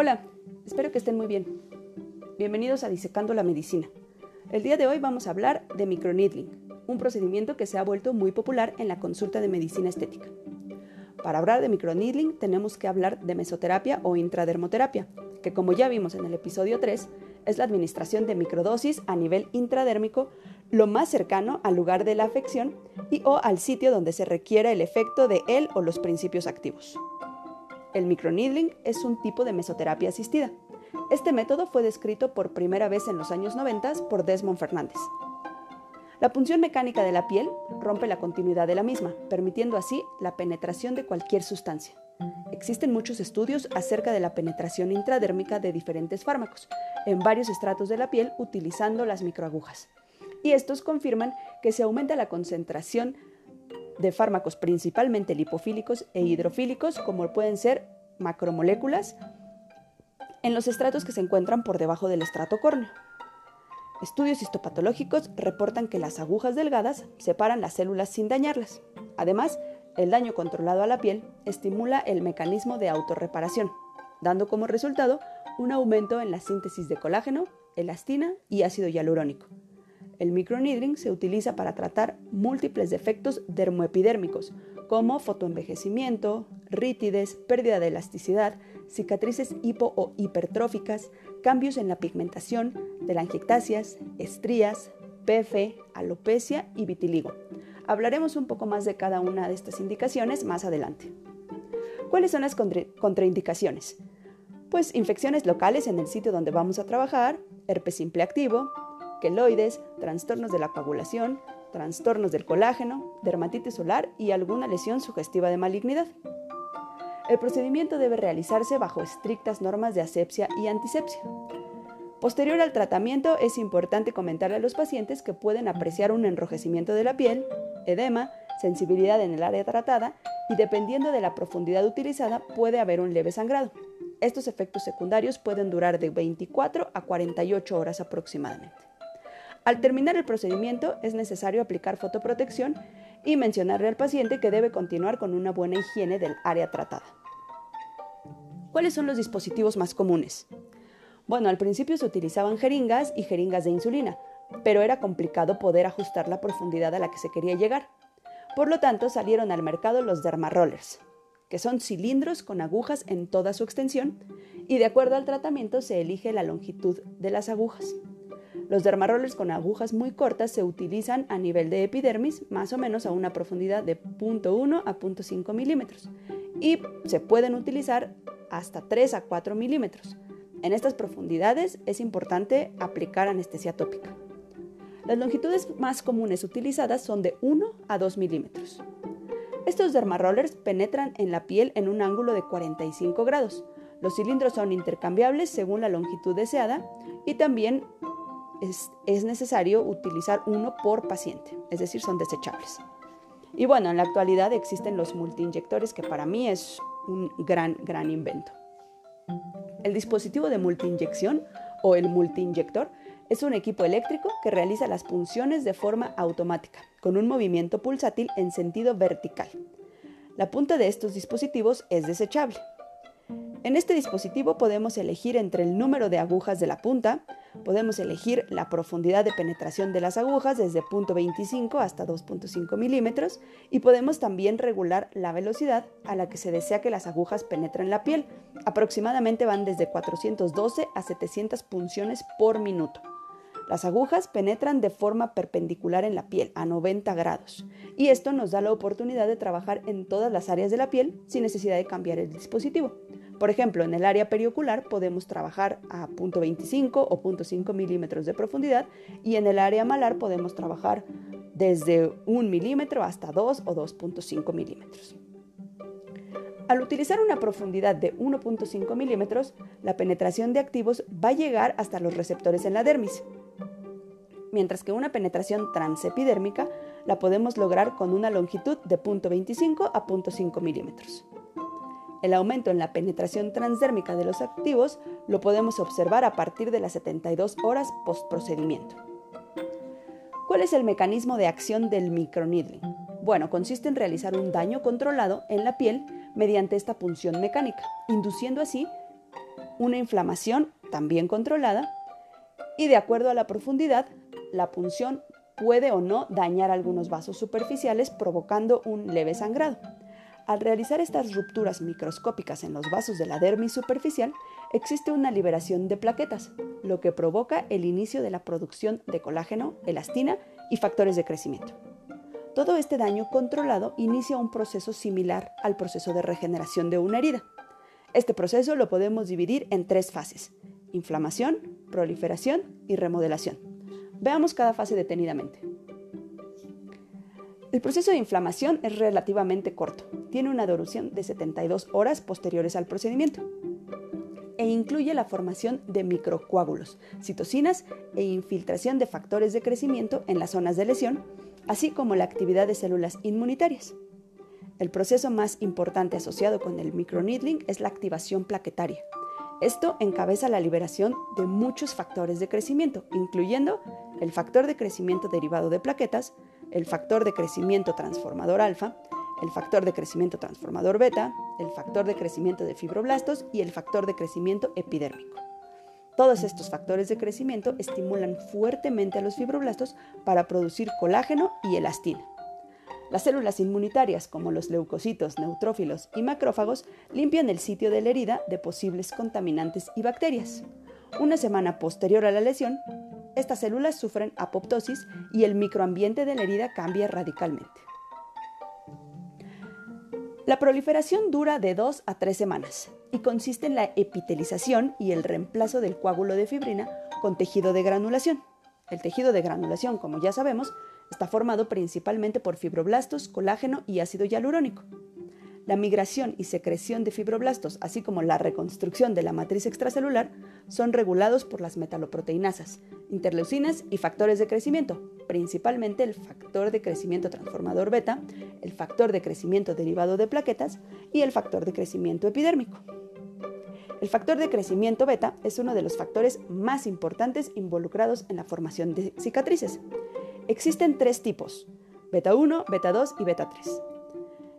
Hola, espero que estén muy bien. Bienvenidos a Disecando la Medicina. El día de hoy vamos a hablar de microneedling, un procedimiento que se ha vuelto muy popular en la consulta de medicina estética. Para hablar de microneedling tenemos que hablar de mesoterapia o intradermoterapia, que como ya vimos en el episodio 3, es la administración de microdosis a nivel intradérmico lo más cercano al lugar de la afección y o al sitio donde se requiere el efecto de él o los principios activos. El microneedling es un tipo de mesoterapia asistida. Este método fue descrito por primera vez en los años 90 por Desmond Fernández. La punción mecánica de la piel rompe la continuidad de la misma, permitiendo así la penetración de cualquier sustancia. Existen muchos estudios acerca de la penetración intradérmica de diferentes fármacos en varios estratos de la piel utilizando las microagujas. Y estos confirman que se aumenta la concentración de fármacos principalmente lipofílicos e hidrofílicos, como pueden ser macromoléculas, en los estratos que se encuentran por debajo del estrato córneo. Estudios histopatológicos reportan que las agujas delgadas separan las células sin dañarlas. Además, el daño controlado a la piel estimula el mecanismo de autorreparación, dando como resultado un aumento en la síntesis de colágeno, elastina y ácido hialurónico. El microneedling se utiliza para tratar múltiples defectos dermoepidérmicos, como fotoenvejecimiento, rítides, pérdida de elasticidad, cicatrices hipo o hipertróficas, cambios en la pigmentación, telangiectasias, estrías, PF, alopecia y vitiligo. Hablaremos un poco más de cada una de estas indicaciones más adelante. ¿Cuáles son las contraindicaciones? Pues infecciones locales en el sitio donde vamos a trabajar, herpes simple activo, queloides, trastornos de la coagulación, trastornos del colágeno, dermatitis solar y alguna lesión sugestiva de malignidad. El procedimiento debe realizarse bajo estrictas normas de asepsia y antisepsia. Posterior al tratamiento es importante comentarle a los pacientes que pueden apreciar un enrojecimiento de la piel, edema, sensibilidad en el área tratada y dependiendo de la profundidad utilizada puede haber un leve sangrado. Estos efectos secundarios pueden durar de 24 a 48 horas aproximadamente. Al terminar el procedimiento es necesario aplicar fotoprotección y mencionarle al paciente que debe continuar con una buena higiene del área tratada. ¿Cuáles son los dispositivos más comunes? Bueno, al principio se utilizaban jeringas y jeringas de insulina, pero era complicado poder ajustar la profundidad a la que se quería llegar. Por lo tanto, salieron al mercado los dermarollers, que son cilindros con agujas en toda su extensión, y de acuerdo al tratamiento se elige la longitud de las agujas. Los dermarollers con agujas muy cortas se utilizan a nivel de epidermis, más o menos a una profundidad de 0.1 a 0.5 milímetros, y se pueden utilizar hasta 3 a 4 milímetros. En estas profundidades es importante aplicar anestesia tópica. Las longitudes más comunes utilizadas son de 1 a 2 milímetros. Estos dermarollers penetran en la piel en un ángulo de 45 grados. Los cilindros son intercambiables según la longitud deseada y también es, necesario utilizar uno por paciente, es decir, son desechables. Y bueno, en la actualidad existen los multiinyectores que para mí es un gran, gran invento. El dispositivo de multiinyección o el multiinyector es un equipo eléctrico que realiza las punciones de forma automática, con un movimiento pulsátil en sentido vertical. La punta de estos dispositivos es desechable. En este dispositivo podemos elegir entre el número de agujas de la punta, podemos elegir la profundidad de penetración de las agujas desde 0.25 hasta 2.5 milímetros y podemos también regular la velocidad a la que se desea que las agujas penetren la piel. Aproximadamente van desde 412 a 700 punciones por minuto. Las agujas penetran de forma perpendicular en la piel a 90 grados y esto nos da la oportunidad de trabajar en todas las áreas de la piel sin necesidad de cambiar el dispositivo. Por ejemplo, en el área periocular podemos trabajar a 0.25 o 0.5 milímetros de profundidad y en el área malar podemos trabajar desde 1 milímetro hasta 2 o 2.5 milímetros. Al utilizar una profundidad de 1.5 milímetros, la penetración de activos va a llegar hasta los receptores en la dermis, mientras que una penetración transepidérmica la podemos lograr con una longitud de 0.25 a 0.5 milímetros. El aumento en la penetración transdérmica de los activos lo podemos observar a partir de las 72 horas postprocedimiento. ¿Cuál es el mecanismo de acción del microneedling? Bueno, consiste en realizar un daño controlado en la piel mediante esta punción mecánica, induciendo así una inflamación también controlada y de acuerdo a la profundidad, la punción puede o no dañar algunos vasos superficiales provocando un leve sangrado. Al realizar estas rupturas microscópicas en los vasos de la dermis superficial, existe una liberación de plaquetas, lo que provoca el inicio de la producción de colágeno, elastina y factores de crecimiento. Todo este daño controlado inicia un proceso similar al proceso de regeneración de una herida. Este proceso lo podemos dividir en tres fases, inflamación, proliferación y remodelación. Veamos cada fase detenidamente. El proceso de inflamación es relativamente corto, tiene una duración de 72 horas posteriores al procedimiento e incluye la formación de microcoágulos, citocinas e infiltración de factores de crecimiento en las zonas de lesión, así como la actividad de células inmunitarias. El proceso más importante asociado con el microneedling es la activación plaquetaria. Esto encabeza la liberación de muchos factores de crecimiento, incluyendo el factor de crecimiento derivado de plaquetas, el factor de crecimiento transformador alfa, el factor de crecimiento transformador beta, el factor de crecimiento de fibroblastos y el factor de crecimiento epidérmico. Todos estos factores de crecimiento estimulan fuertemente a los fibroblastos para producir colágeno y elastina. Las células inmunitarias, como los leucocitos, neutrófilos y macrófagos, limpian el sitio de la herida de posibles contaminantes y bacterias. Una semana posterior a la lesión, estas células sufren apoptosis y el microambiente de la herida cambia radicalmente. La proliferación dura de 2 a 3 semanas y consiste en la epitelización y el reemplazo del coágulo de fibrina con tejido de granulación. El tejido de granulación, como ya sabemos, está formado principalmente por fibroblastos, colágeno y ácido hialurónico. La migración y secreción de fibroblastos, así como la reconstrucción de la matriz extracelular, son regulados por las metaloproteinasas, interleucinas y factores de crecimiento, principalmente el factor de crecimiento transformador beta, el factor de crecimiento derivado de plaquetas y el factor de crecimiento epidérmico. El factor de crecimiento beta es uno de los factores más importantes involucrados en la formación de cicatrices. Existen tres tipos, beta 1, beta 2 y beta 3.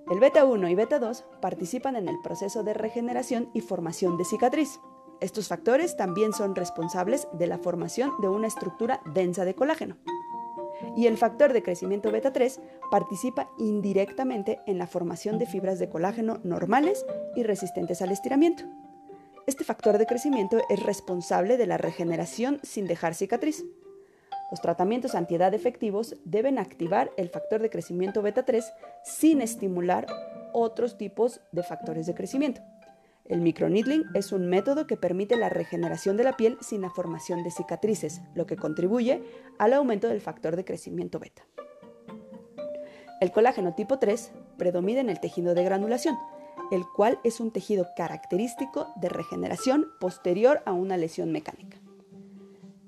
El beta 1 y beta 2 participan en el proceso de regeneración y formación de cicatriz. Estos factores también son responsables de la formación de una estructura densa de colágeno. Y el factor de crecimiento beta 3 participa indirectamente en la formación de fibras de colágeno normales y resistentes al estiramiento. Este factor de crecimiento es responsable de la regeneración sin dejar cicatriz. Los tratamientos antiedad efectivos deben activar el factor de crecimiento beta 3 sin estimular otros tipos de factores de crecimiento. El microneedling es un método que permite la regeneración de la piel sin la formación de cicatrices, lo que contribuye al aumento del factor de crecimiento beta. El colágeno tipo 3 predomina en el tejido de granulación, el cual es un tejido característico de regeneración posterior a una lesión mecánica.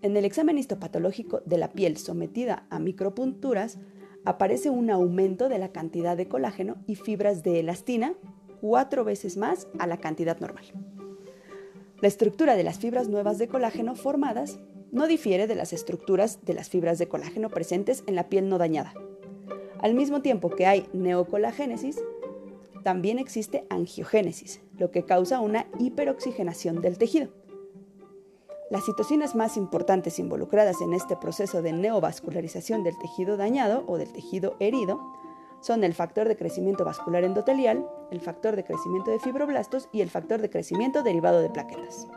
En el examen histopatológico de la piel sometida a micropunturas, aparece un aumento de la cantidad de colágeno y fibras de elastina cuatro veces más a la cantidad normal. La estructura de las fibras nuevas de colágeno formadas no difiere de las estructuras de las fibras de colágeno presentes en la piel no dañada. Al mismo tiempo que hay neocolagénesis, también existe angiogénesis, lo que causa una hiperoxigenación del tejido. Las citocinas más importantes involucradas en este proceso de neovascularización del tejido dañado o del tejido herido son el factor de crecimiento vascular endotelial, el factor de crecimiento de fibroblastos y el factor de crecimiento derivado de plaquetas.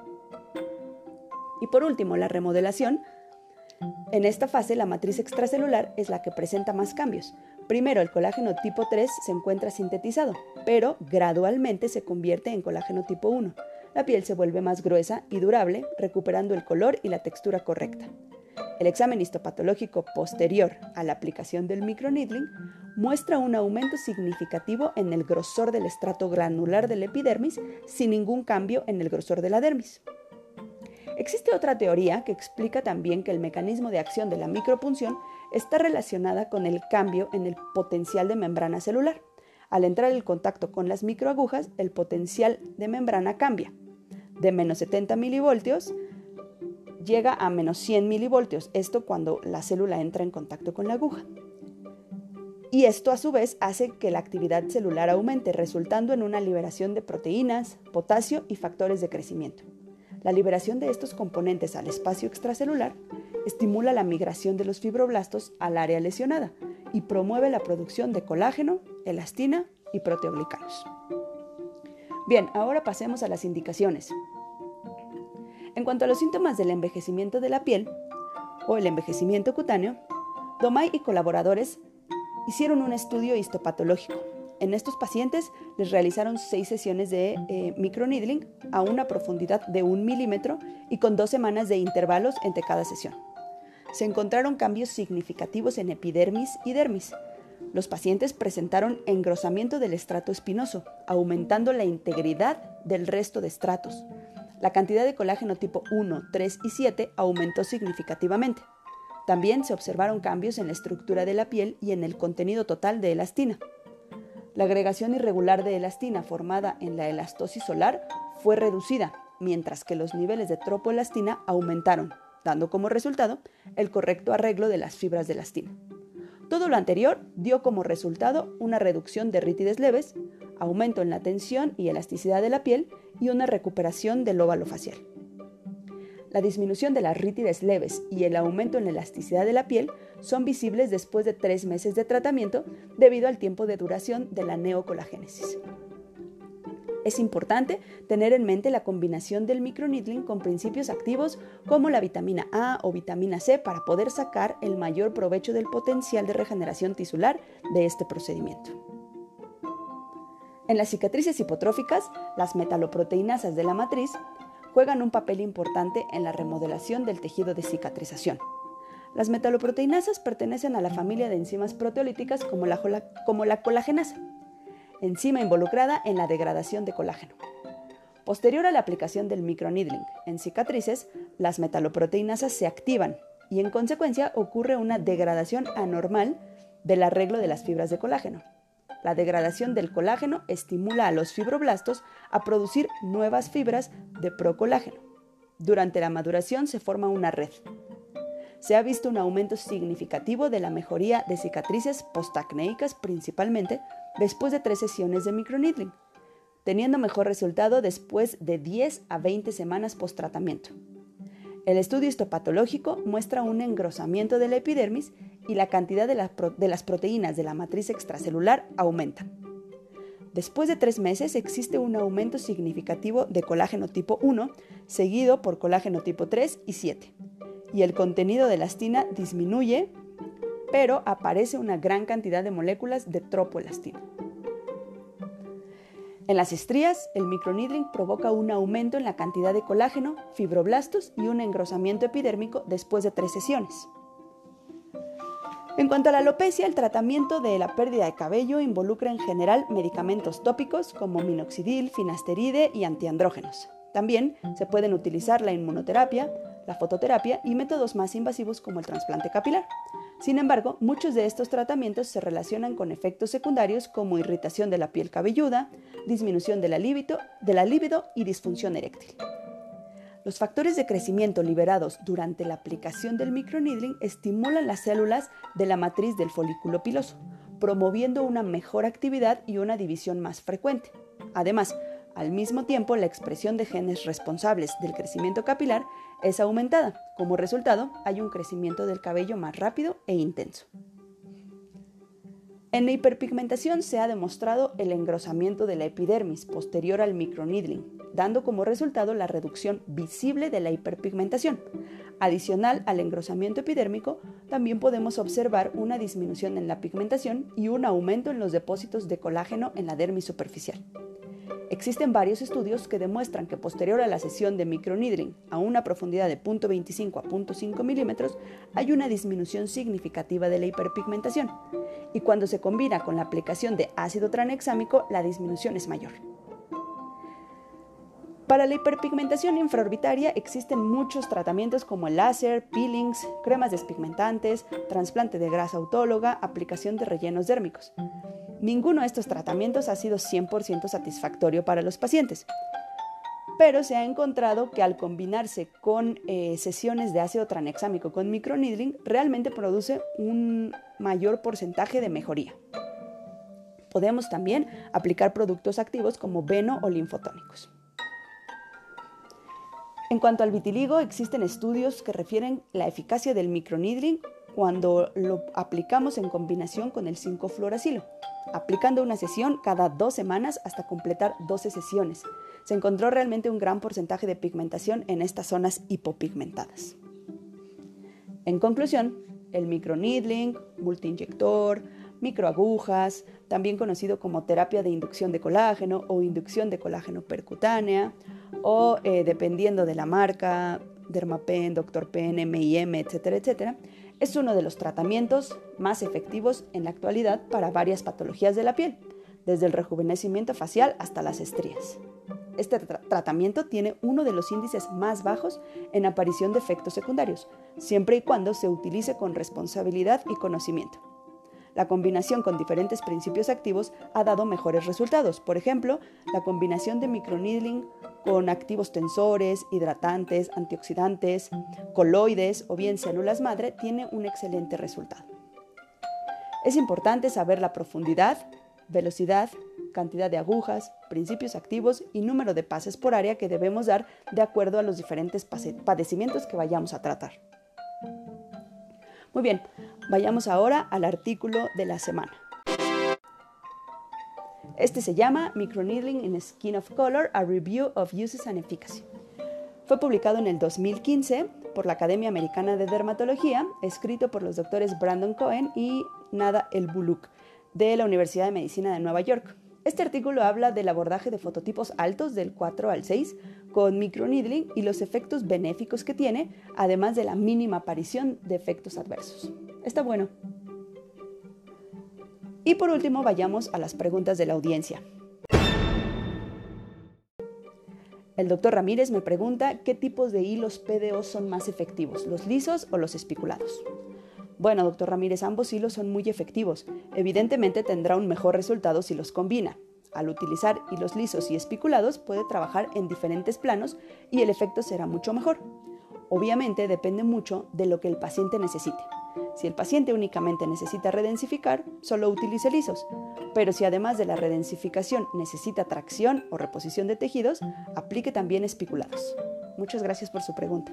Y por último, la remodelación. En esta fase, la matriz extracelular es la que presenta más cambios. Primero, el colágeno tipo 3 se encuentra sintetizado, pero gradualmente se convierte en colágeno tipo 1 la piel se vuelve más gruesa y durable, recuperando el color y la textura correcta. El examen histopatológico posterior a la aplicación del microneedling muestra un aumento significativo en el grosor del estrato granular del epidermis sin ningún cambio en el grosor de la dermis. Existe otra teoría que explica también que el mecanismo de acción de la micropunción está relacionada con el cambio en el potencial de membrana celular. Al entrar en contacto con las microagujas, el potencial de membrana cambia de menos 70 milivoltios llega a menos 100 milivoltios, esto cuando la célula entra en contacto con la aguja. Y esto a su vez hace que la actividad celular aumente, resultando en una liberación de proteínas, potasio y factores de crecimiento. La liberación de estos componentes al espacio extracelular estimula la migración de los fibroblastos al área lesionada y promueve la producción de colágeno, elastina y proteoglicanos. Bien, ahora pasemos a las indicaciones. En cuanto a los síntomas del envejecimiento de la piel o el envejecimiento cutáneo, Domay y colaboradores hicieron un estudio histopatológico. En estos pacientes les realizaron seis sesiones de eh, microneedling a una profundidad de un milímetro y con dos semanas de intervalos entre cada sesión. Se encontraron cambios significativos en epidermis y dermis. Los pacientes presentaron engrosamiento del estrato espinoso, aumentando la integridad del resto de estratos. La cantidad de colágeno tipo 1, 3 y 7 aumentó significativamente. También se observaron cambios en la estructura de la piel y en el contenido total de elastina. La agregación irregular de elastina formada en la elastosis solar fue reducida, mientras que los niveles de tropoelastina aumentaron, dando como resultado el correcto arreglo de las fibras de elastina. Todo lo anterior dio como resultado una reducción de rítides leves, aumento en la tensión y elasticidad de la piel y una recuperación del óvalo facial. La disminución de las rítides leves y el aumento en la elasticidad de la piel son visibles después de tres meses de tratamiento debido al tiempo de duración de la neocolagénesis. Es importante tener en mente la combinación del microneedling con principios activos como la vitamina A o vitamina C para poder sacar el mayor provecho del potencial de regeneración tisular de este procedimiento. En las cicatrices hipotróficas, las metaloproteinasas de la matriz juegan un papel importante en la remodelación del tejido de cicatrización. Las metaloproteinasas pertenecen a la familia de enzimas proteolíticas como la, como la colagenasa, enzima involucrada en la degradación de colágeno. Posterior a la aplicación del microneedling en cicatrices, las metaloproteinasas se activan y en consecuencia ocurre una degradación anormal del arreglo de las fibras de colágeno. La degradación del colágeno estimula a los fibroblastos a producir nuevas fibras de procolágeno. Durante la maduración se forma una red. Se ha visto un aumento significativo de la mejoría de cicatrices postacnéicas principalmente después de tres sesiones de microneedling, teniendo mejor resultado después de 10 a 20 semanas post-tratamiento. El estudio histopatológico muestra un engrosamiento de la epidermis y la cantidad de, las proteínas de la matriz extracelular aumenta. Después de tres meses existe un aumento significativo de colágeno tipo 1, seguido por colágeno tipo 3 y 7. Y el contenido de elastina disminuye, pero aparece una gran cantidad de moléculas de tropoelastina. En las estrías, el microneedling provoca un aumento en la cantidad de colágeno, fibroblastos y un engrosamiento epidérmico después de tres sesiones. En cuanto a la alopecia, el tratamiento de la pérdida de cabello involucra en general medicamentos tópicos como minoxidil, finasteride y antiandrógenos. También se pueden utilizar la inmunoterapia, la fototerapia y métodos más invasivos como el trasplante capilar. Sin embargo, muchos de estos tratamientos se relacionan con efectos secundarios como irritación de la piel cabelluda, disminución de la libido, de y disfunción eréctil. Los factores de crecimiento liberados durante la aplicación del microneedling estimulan las células de la matriz del folículo piloso, promoviendo una mejor actividad y una división más frecuente. Además, al mismo tiempo, la expresión de genes responsables del crecimiento capilar es aumentada. Como resultado, hay un crecimiento del cabello más rápido e intenso. En la hiperpigmentación se ha demostrado el engrosamiento de la epidermis posterior al microneedling, dando como resultado la reducción visible de la hiperpigmentación. Adicional al engrosamiento epidérmico, también podemos observar una disminución en la pigmentación y un aumento en los depósitos de colágeno en la dermis superficial. Existen varios estudios que demuestran que posterior a la sesión de microneedling a una profundidad de 0.25 a 0.5 milímetros hay una disminución significativa de la hiperpigmentación y cuando se combina con la aplicación de ácido tranexámico la disminución es mayor. Para la hiperpigmentación infraorbitaria existen muchos tratamientos como el láser, peelings, cremas despigmentantes, trasplante de grasa autóloga, aplicación de rellenos dérmicos. Ninguno de estos tratamientos ha sido 100% satisfactorio para los pacientes, pero se ha encontrado que al combinarse con eh, sesiones de ácido tranexámico con microneedling realmente produce un mayor porcentaje de mejoría. Podemos también aplicar productos activos como veno o linfotónicos. En cuanto al vitiligo, existen estudios que refieren la eficacia del microneedling cuando lo aplicamos en combinación con el 5-fluoracilo, aplicando una sesión cada dos semanas hasta completar 12 sesiones. Se encontró realmente un gran porcentaje de pigmentación en estas zonas hipopigmentadas. En conclusión, el microneedling, multiinyector, microagujas, también conocido como terapia de inducción de colágeno o inducción de colágeno percutánea, o eh, dependiendo de la marca, Dermapen, Dr. Pen, M&M, etcétera, etcétera, es uno de los tratamientos más efectivos en la actualidad para varias patologías de la piel, desde el rejuvenecimiento facial hasta las estrías. Este tratamiento tiene uno de los índices más bajos en aparición de efectos secundarios, siempre y cuando se utilice con responsabilidad y conocimiento. La combinación con diferentes principios activos ha dado mejores resultados. Por ejemplo, la combinación de microneedling con activos tensores, hidratantes, antioxidantes, coloides o bien células madre tiene un excelente resultado. Es importante saber la profundidad, velocidad, cantidad de agujas, principios activos y número de pases por área que debemos dar de acuerdo a los diferentes padecimientos que vayamos a tratar. Muy bien, vayamos ahora al artículo de la semana. Este se llama Microneedling in Skin of Color, a Review of Uses and Efficacy. Fue publicado en el 2015 por la Academia Americana de Dermatología, escrito por los doctores Brandon Cohen y Nada El Buluk de la Universidad de Medicina de Nueva York. Este artículo habla del abordaje de fototipos altos del 4 al 6 con microneedling y los efectos benéficos que tiene, además de la mínima aparición de efectos adversos. Está bueno. Y por último, vayamos a las preguntas de la audiencia. El doctor Ramírez me pregunta qué tipos de hilos PDO son más efectivos, los lisos o los espiculados. Bueno, doctor Ramírez, ambos hilos son muy efectivos. Evidentemente tendrá un mejor resultado si los combina. Al utilizar hilos lisos y espiculados puede trabajar en diferentes planos y el efecto será mucho mejor. Obviamente depende mucho de lo que el paciente necesite. Si el paciente únicamente necesita redensificar, solo utilice lisos, pero si además de la redensificación necesita tracción o reposición de tejidos, aplique también espiculados. Muchas gracias por su pregunta.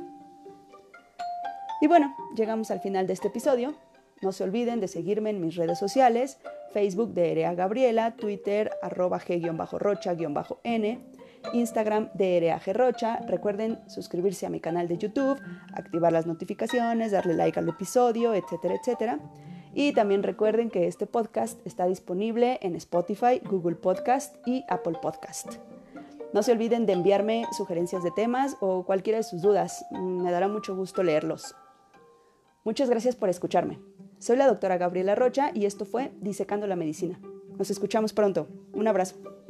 Y bueno, llegamos al final de este episodio. No se olviden de seguirme en mis redes sociales, Facebook de Erea Gabriela, Twitter arroba g-rocha-n, Instagram de Erea Rocha. Recuerden suscribirse a mi canal de YouTube, activar las notificaciones, darle like al episodio, etcétera, etcétera. Y también recuerden que este podcast está disponible en Spotify, Google Podcast y Apple Podcast. No se olviden de enviarme sugerencias de temas o cualquiera de sus dudas. Me dará mucho gusto leerlos. Muchas gracias por escucharme. Soy la doctora Gabriela Rocha y esto fue Disecando la Medicina. Nos escuchamos pronto. Un abrazo.